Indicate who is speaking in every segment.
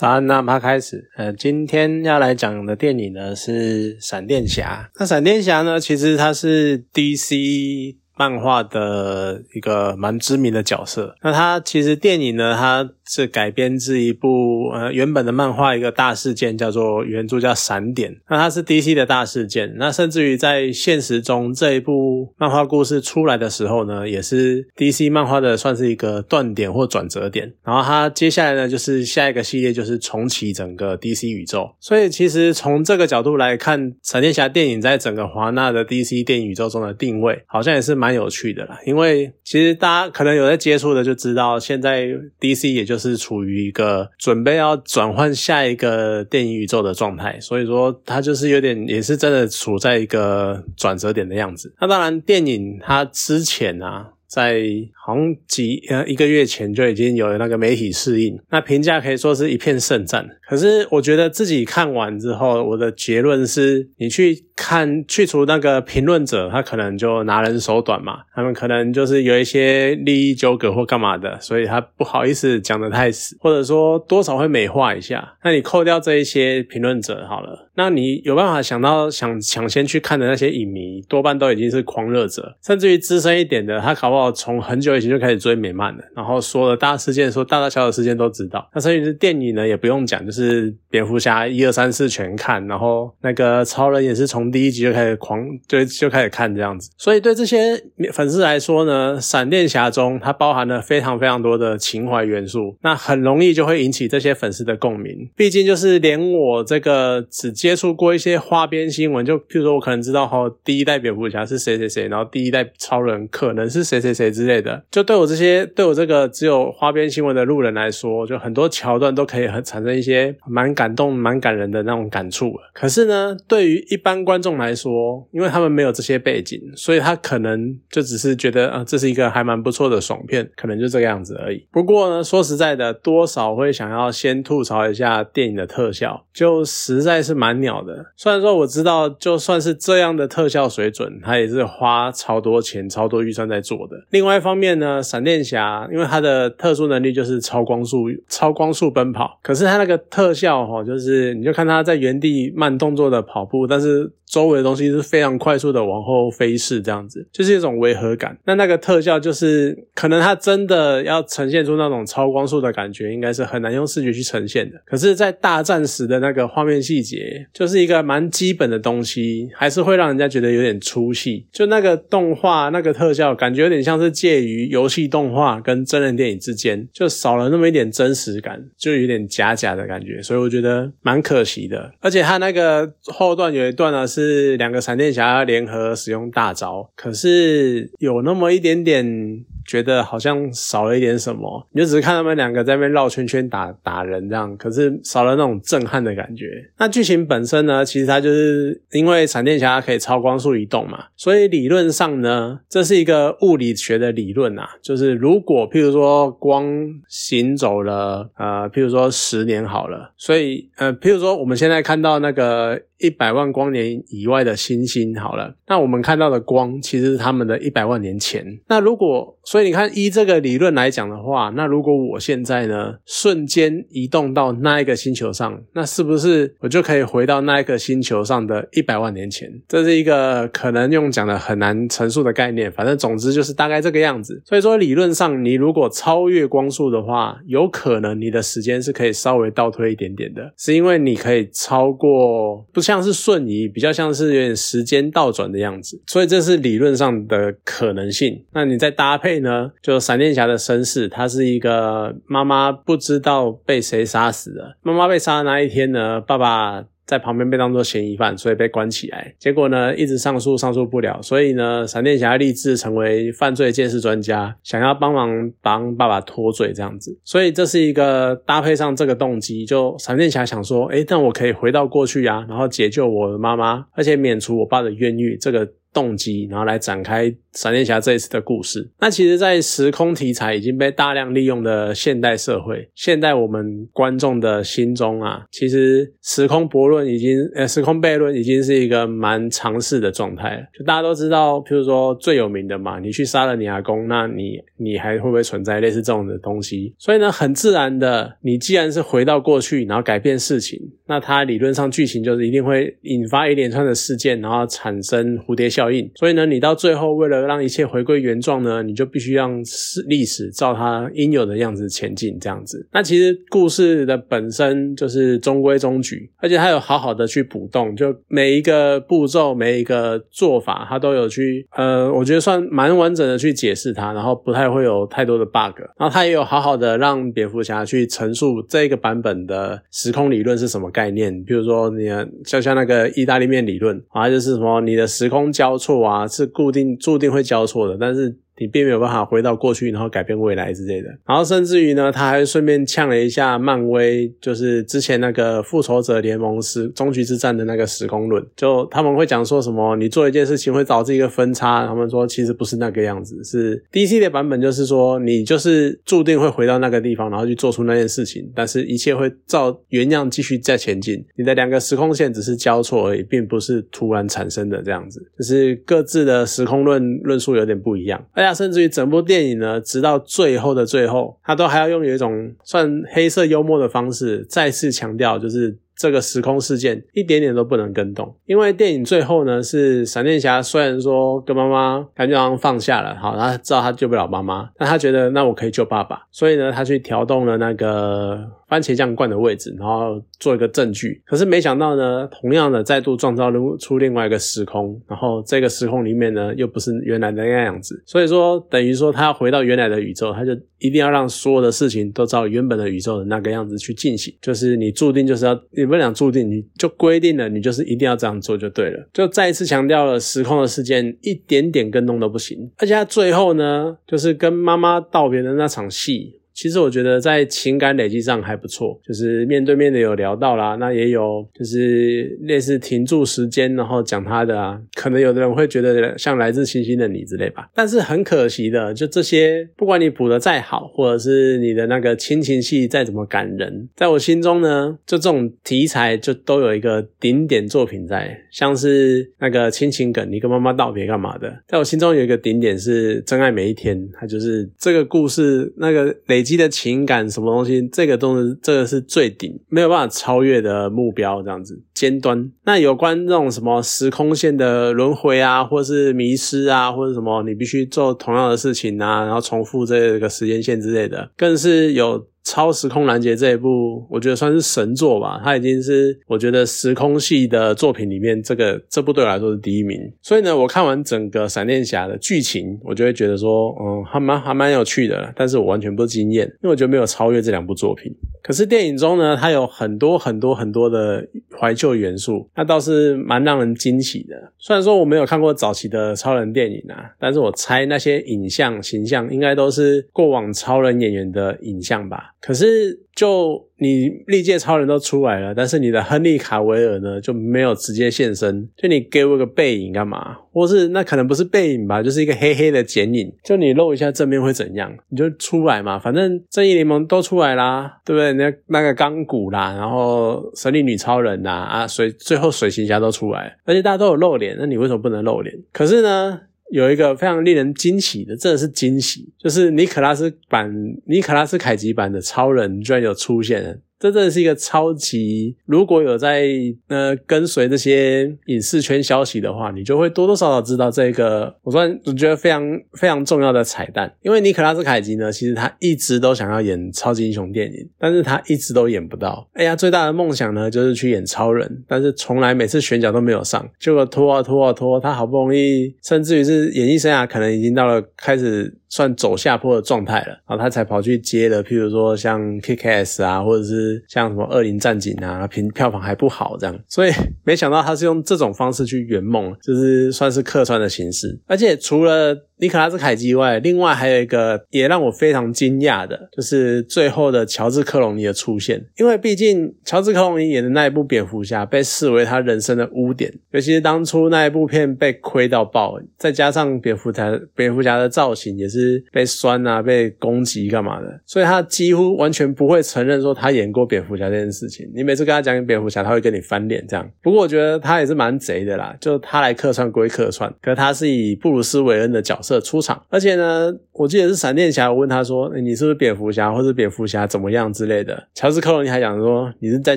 Speaker 1: 好，那么开始。呃，今天要来讲的电影呢是《闪电侠》。那《闪电侠》呢，其实它是 DC。漫画的一个蛮知名的角色，那它其实电影呢，它是改编自一部呃原本的漫画一个大事件，叫做原著叫闪点，那它是 DC 的大事件，那甚至于在现实中这一部漫画故事出来的时候呢，也是 DC 漫画的算是一个断点或转折点，然后它接下来呢就是下一个系列就是重启整个 DC 宇宙，所以其实从这个角度来看，闪电侠电影在整个华纳的 DC 电影宇宙中的定位，好像也是。蛮有趣的啦，因为其实大家可能有在接触的就知道，现在 DC 也就是是处于一个准备要转换下一个电影宇宙的状态，所以说它就是有点也是真的处在一个转折点的样子。那当然，电影它之前啊。在好像几呃一个月前就已经有了那个媒体适应，那评价可以说是一片盛赞。可是我觉得自己看完之后，我的结论是，你去看去除那个评论者，他可能就拿人手短嘛，他们可能就是有一些利益纠葛或干嘛的，所以他不好意思讲的太死，或者说多少会美化一下。那你扣掉这一些评论者好了，那你有办法想到想抢先去看的那些影迷，多半都已经是狂热者，甚至于资深一点的，他搞不好。从很久以前就开始追美漫了，然后说了大事件，说大大小小事件都知道。那甚至是电影呢，也不用讲，就是蝙蝠侠一二三四全看，然后那个超人也是从第一集就开始狂，就就开始看这样子。所以对这些粉丝来说呢，闪电侠中它包含了非常非常多的情怀元素，那很容易就会引起这些粉丝的共鸣。毕竟就是连我这个只接触过一些花边新闻，就譬如说我可能知道哈，第一代蝙蝠侠是谁谁谁，然后第一代超人可能是谁谁。谁之类的，就对我这些对我这个只有花边新闻的路人来说，就很多桥段都可以很产生一些蛮感动、蛮感人的那种感触。可是呢，对于一般观观众来说，因为他们没有这些背景，所以他可能就只是觉得啊，这是一个还蛮不错的爽片，可能就这个样子而已。不过呢，说实在的，多少会想要先吐槽一下电影的特效，就实在是蛮鸟的。虽然说我知道，就算是这样的特效水准，他也是花超多钱、超多预算在做的。另外一方面呢，闪电侠因为他的特殊能力就是超光速、超光速奔跑，可是他那个特效哈，就是你就看他在原地慢动作的跑步，但是。周围的东西是非常快速的往后飞逝，这样子就是一种违和感。那那个特效就是可能它真的要呈现出那种超光速的感觉，应该是很难用视觉去呈现的。可是，在大战时的那个画面细节，就是一个蛮基本的东西，还是会让人家觉得有点出戏。就那个动画那个特效，感觉有点像是介于游戏动画跟真人电影之间，就少了那么一点真实感，就有点假假的感觉。所以我觉得蛮可惜的。而且它那个后段有一段呢。是两个闪电侠联合使用大招，可是有那么一点点。觉得好像少了一点什么，你就只是看他们两个在那边绕圈圈打打人这样，可是少了那种震撼的感觉。那剧情本身呢，其实它就是因为闪电侠可以超光速移动嘛，所以理论上呢，这是一个物理学的理论啊，就是如果譬如说光行走了呃，譬如说十年好了，所以呃，譬如说我们现在看到那个一百万光年以外的星星好了，那我们看到的光其实是他们的一百万年前。那如果所以你看，依这个理论来讲的话，那如果我现在呢瞬间移动到那一个星球上，那是不是我就可以回到那一个星球上的一百万年前？这是一个可能用讲的很难陈述的概念。反正总之就是大概这个样子。所以说理论上，你如果超越光速的话，有可能你的时间是可以稍微倒推一点点的，是因为你可以超过，不像像是瞬移，比较像是有点时间倒转的样子。所以这是理论上的可能性。那你再搭配。呢，就闪电侠的身世，他是一个妈妈不知道被谁杀死的。妈妈被杀的那一天呢，爸爸在旁边被当作嫌疑犯，所以被关起来。结果呢，一直上诉上诉不了，所以呢，闪电侠立志成为犯罪鉴识专家，想要帮忙帮爸爸脱罪这样子。所以这是一个搭配上这个动机，就闪电侠想说，诶，但我可以回到过去啊，然后解救我的妈妈，而且免除我爸的冤狱。这个。动机，然后来展开闪电侠这一次的故事。那其实，在时空题材已经被大量利用的现代社会，现代我们观众的心中啊，其实时空悖论已经，呃，时空悖论已经是一个蛮常识的状态了。就大家都知道，譬如说最有名的嘛，你去杀了你阿公，那你你还会不会存在类似这种的东西？所以呢，很自然的，你既然是回到过去，然后改变事情，那它理论上剧情就是一定会引发一连串的事件，然后产生蝴蝶效应。所以呢，你到最后为了让一切回归原状呢，你就必须让史历史照它应有的样子前进，这样子。那其实故事的本身就是中规中矩，而且它有好好的去补洞，就每一个步骤、每一个做法，它都有去呃，我觉得算蛮完整的去解释它，然后不太会有太多的 bug。然后它也有好好的让蝙蝠侠去陈述这个版本的时空理论是什么概念，比如说你就像那个意大利面理论啊，就是什么你的时空交错啊，是固定注定会交错的，但是。你并没有办法回到过去，然后改变未来之类的。然后甚至于呢，他还顺便呛了一下漫威，就是之前那个复仇者联盟时终局之战的那个时空论。就他们会讲说什么，你做一件事情会导致一个分叉。他们说其实不是那个样子，是 DC 的版本，就是说你就是注定会回到那个地方，然后去做出那件事情，但是一切会照原样继续再前进。你的两个时空线只是交错而已，并不是突然产生的这样子，就是各自的时空论论述有点不一样。甚至于整部电影呢，直到最后的最后，他都还要用有一种算黑色幽默的方式，再次强调，就是这个时空事件一点点都不能跟动。因为电影最后呢，是闪电侠虽然说跟妈妈感觉好像放下了，好，他知道他救不了妈妈，但他觉得那我可以救爸爸，所以呢，他去调动了那个。番茄酱罐的位置，然后做一个证据。可是没想到呢，同样的再度创造出另外一个时空，然后这个时空里面呢，又不是原来的那样子。所以说，等于说他要回到原来的宇宙，他就一定要让所有的事情都照原本的宇宙的那个样子去进行。就是你注定就是要，你不讲注定，你就规定了，你就是一定要这样做就对了。就再一次强调了时空的事件一点点跟动都不行。而且他最后呢，就是跟妈妈道别的那场戏。其实我觉得在情感累积上还不错，就是面对面的有聊到啦，那也有就是类似停住时间，然后讲他的啊，可能有的人会觉得像来自星星的你之类吧。但是很可惜的，就这些，不管你补的再好，或者是你的那个亲情戏再怎么感人，在我心中呢，就这种题材就都有一个顶点作品在，像是那个亲情梗，你跟妈妈道别干嘛的，在我心中有一个顶点是真爱每一天，它就是这个故事那个累。积的情感什么东西，这个东西这个是最顶，没有办法超越的目标，这样子。尖端。那有关这种什么时空线的轮回啊，或是迷失啊，或者什么你必须做同样的事情啊，然后重复这个时间线之类的，更是有。超时空拦截这一部，我觉得算是神作吧。它已经是我觉得时空系的作品里面，这个这部对我来说是第一名。所以呢，我看完整个闪电侠的剧情，我就会觉得说，嗯，还蛮还蛮有趣的。但是我完全不惊艳，因为我觉得没有超越这两部作品。可是电影中呢，它有很多很多很多的怀旧旧元素，那倒是蛮让人惊喜的。虽然说我没有看过早期的超人电影啊，但是我猜那些影像形象应该都是过往超人演员的影像吧。可是，就你历届超人都出来了，但是你的亨利卡维尔呢就没有直接现身，就你给我个背影干嘛？或是那可能不是背影吧，就是一个黑黑的剪影，就你露一下正面会怎样？你就出来嘛，反正正义联盟都出来啦，对不对？那那个钢骨啦，然后神力女超人呐，啊水最后水行侠都出来，而且大家都有露脸，那你为什么不能露脸？可是呢？有一个非常令人惊喜的，真的是惊喜，就是尼可拉斯版、尼可拉斯凯奇版的超人居然有出现。这真的是一个超级，如果有在呃跟随这些影视圈消息的话，你就会多多少少知道这个，我算我觉得非常非常重要的彩蛋。因为尼可拉斯凯奇呢，其实他一直都想要演超级英雄电影，但是他一直都演不到。哎呀，最大的梦想呢，就是去演超人，但是从来每次选角都没有上，结果拖啊拖啊拖，他好不容易，甚至于是演艺生涯可能已经到了开始。算走下坡的状态了，然后他才跑去接的，譬如说像 Kick-Ass 啊，或者是像什么恶灵战警啊，平票房还不好这样，所以 没想到他是用这种方式去圆梦，就是算是客串的形式，而且除了。尼可拉斯凯奇外，另外还有一个也让我非常惊讶的，就是最后的乔治克隆尼的出现。因为毕竟乔治克隆尼演的那一部蝙蝠侠被视为他人生的污点，尤其是当初那一部片被亏到爆，再加上蝙蝠侠蝙蝠侠的造型也是被酸啊、被攻击干嘛的，所以他几乎完全不会承认说他演过蝙蝠侠这件事情。你每次跟他讲蝙蝠侠，他会跟你翻脸这样。不过我觉得他也是蛮贼的啦，就他来客串归客串，可他是以布鲁斯韦恩的角。色出场，而且呢，我记得是闪电侠。我问他说：“你是不是蝙蝠侠，或者蝙蝠侠怎么样之类的？”乔治克隆尼还讲说：“你是在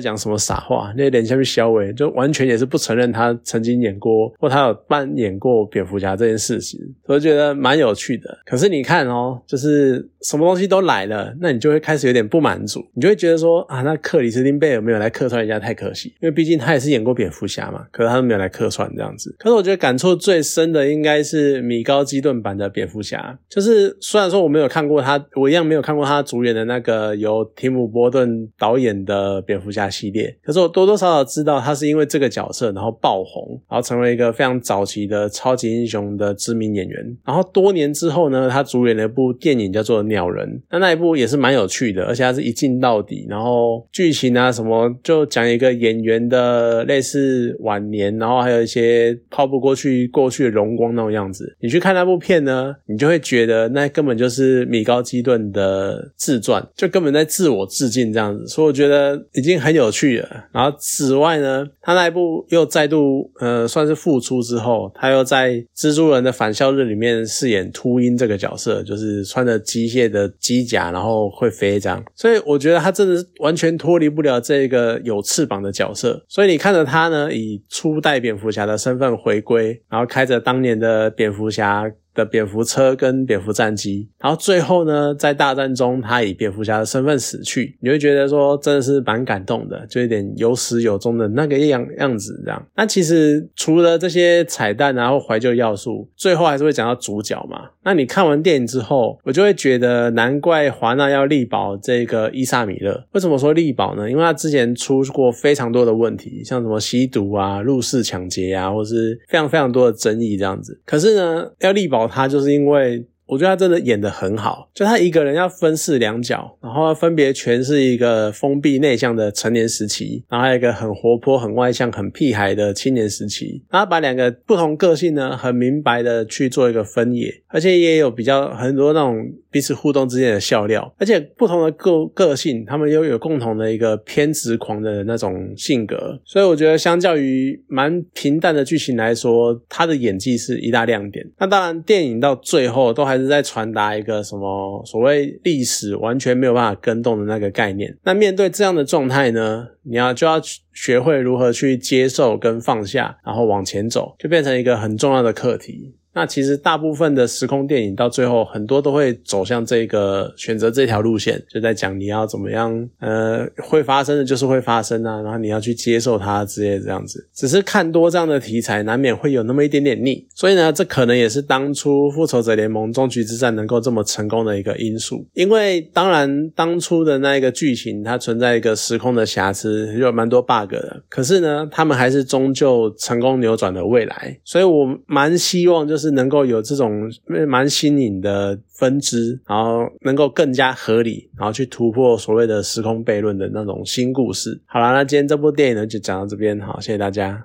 Speaker 1: 讲什么傻话？”那脸下面消微，就完全也是不承认他曾经演过或他有扮演过蝙蝠侠这件事情。我觉得蛮有趣的。可是你看哦，就是什么东西都来了，那你就会开始有点不满足，你就会觉得说：“啊，那克里斯汀贝尔没有来客串一下太可惜，因为毕竟他也是演过蝙蝠侠嘛。可是他都没有来客串这样子。可是我觉得感触最深的应该是米高基顿。版的蝙蝠侠，就是虽然说我没有看过他，我一样没有看过他主演的那个由提姆波顿导演的蝙蝠侠系列，可是我多多少少知道他是因为这个角色然后爆红，然后成为一个非常早期的超级英雄的知名演员。然后多年之后呢，他主演了一部电影叫做《鸟人》，那那一部也是蛮有趣的，而且他是一镜到底，然后剧情啊什么就讲一个演员的类似晚年，然后还有一些抛不过去过去的荣光那种样子。你去看那部片。片呢，你就会觉得那根本就是米高基顿的自传，就根本在自我致敬这样子，所以我觉得已经很有趣了。然后此外呢，他那一部又再度呃算是复出之后，他又在蜘蛛人的返校日里面饰演秃鹰这个角色，就是穿着机械的机甲，然后会飞这样。所以我觉得他真的是完全脱离不了这个有翅膀的角色。所以你看着他呢，以初代蝙蝠侠的身份回归，然后开着当年的蝙蝠侠。的蝙蝠车跟蝙蝠战机，然后最后呢，在大战中他以蝙蝠侠的身份死去，你会觉得说真的是蛮感动的，就有点有始有终的那个样样子这样。那其实除了这些彩蛋然后怀旧要素，最后还是会讲到主角嘛。那你看完电影之后，我就会觉得难怪华纳要力保这个伊萨米勒。为什么说力保呢？因为他之前出过非常多的问题，像什么吸毒啊、入室抢劫啊，或是非常非常多的争议这样子。可是呢，要力保。他就是因为。我觉得他真的演的很好，就他一个人要分饰两角，然后分别诠释一个封闭内向的成年时期，然后还有一个很活泼、很外向、很屁孩的青年时期，然后把两个不同个性呢，很明白的去做一个分野，而且也有比较很多那种彼此互动之间的笑料，而且不同的个个性，他们又有共同的一个偏执狂的那种性格，所以我觉得相较于蛮平淡的剧情来说，他的演技是一大亮点。那当然，电影到最后都还。是在传达一个什么所谓历史完全没有办法跟动的那个概念。那面对这样的状态呢，你要就要学会如何去接受跟放下，然后往前走，就变成一个很重要的课题。那其实大部分的时空电影到最后很多都会走向这个选择这条路线，就在讲你要怎么样，呃，会发生的就是会发生啊，然后你要去接受它之类这样子。只是看多这样的题材，难免会有那么一点点腻。所以呢，这可能也是当初复仇者联盟终局之战能够这么成功的一个因素。因为当然当初的那一个剧情它存在一个时空的瑕疵，有蛮多 bug 的。可是呢，他们还是终究成功扭转了未来。所以我蛮希望就是。能够有这种蛮新颖的分支，然后能够更加合理，然后去突破所谓的时空悖论的那种新故事。好了，那今天这部电影呢就讲到这边，好，谢谢大家。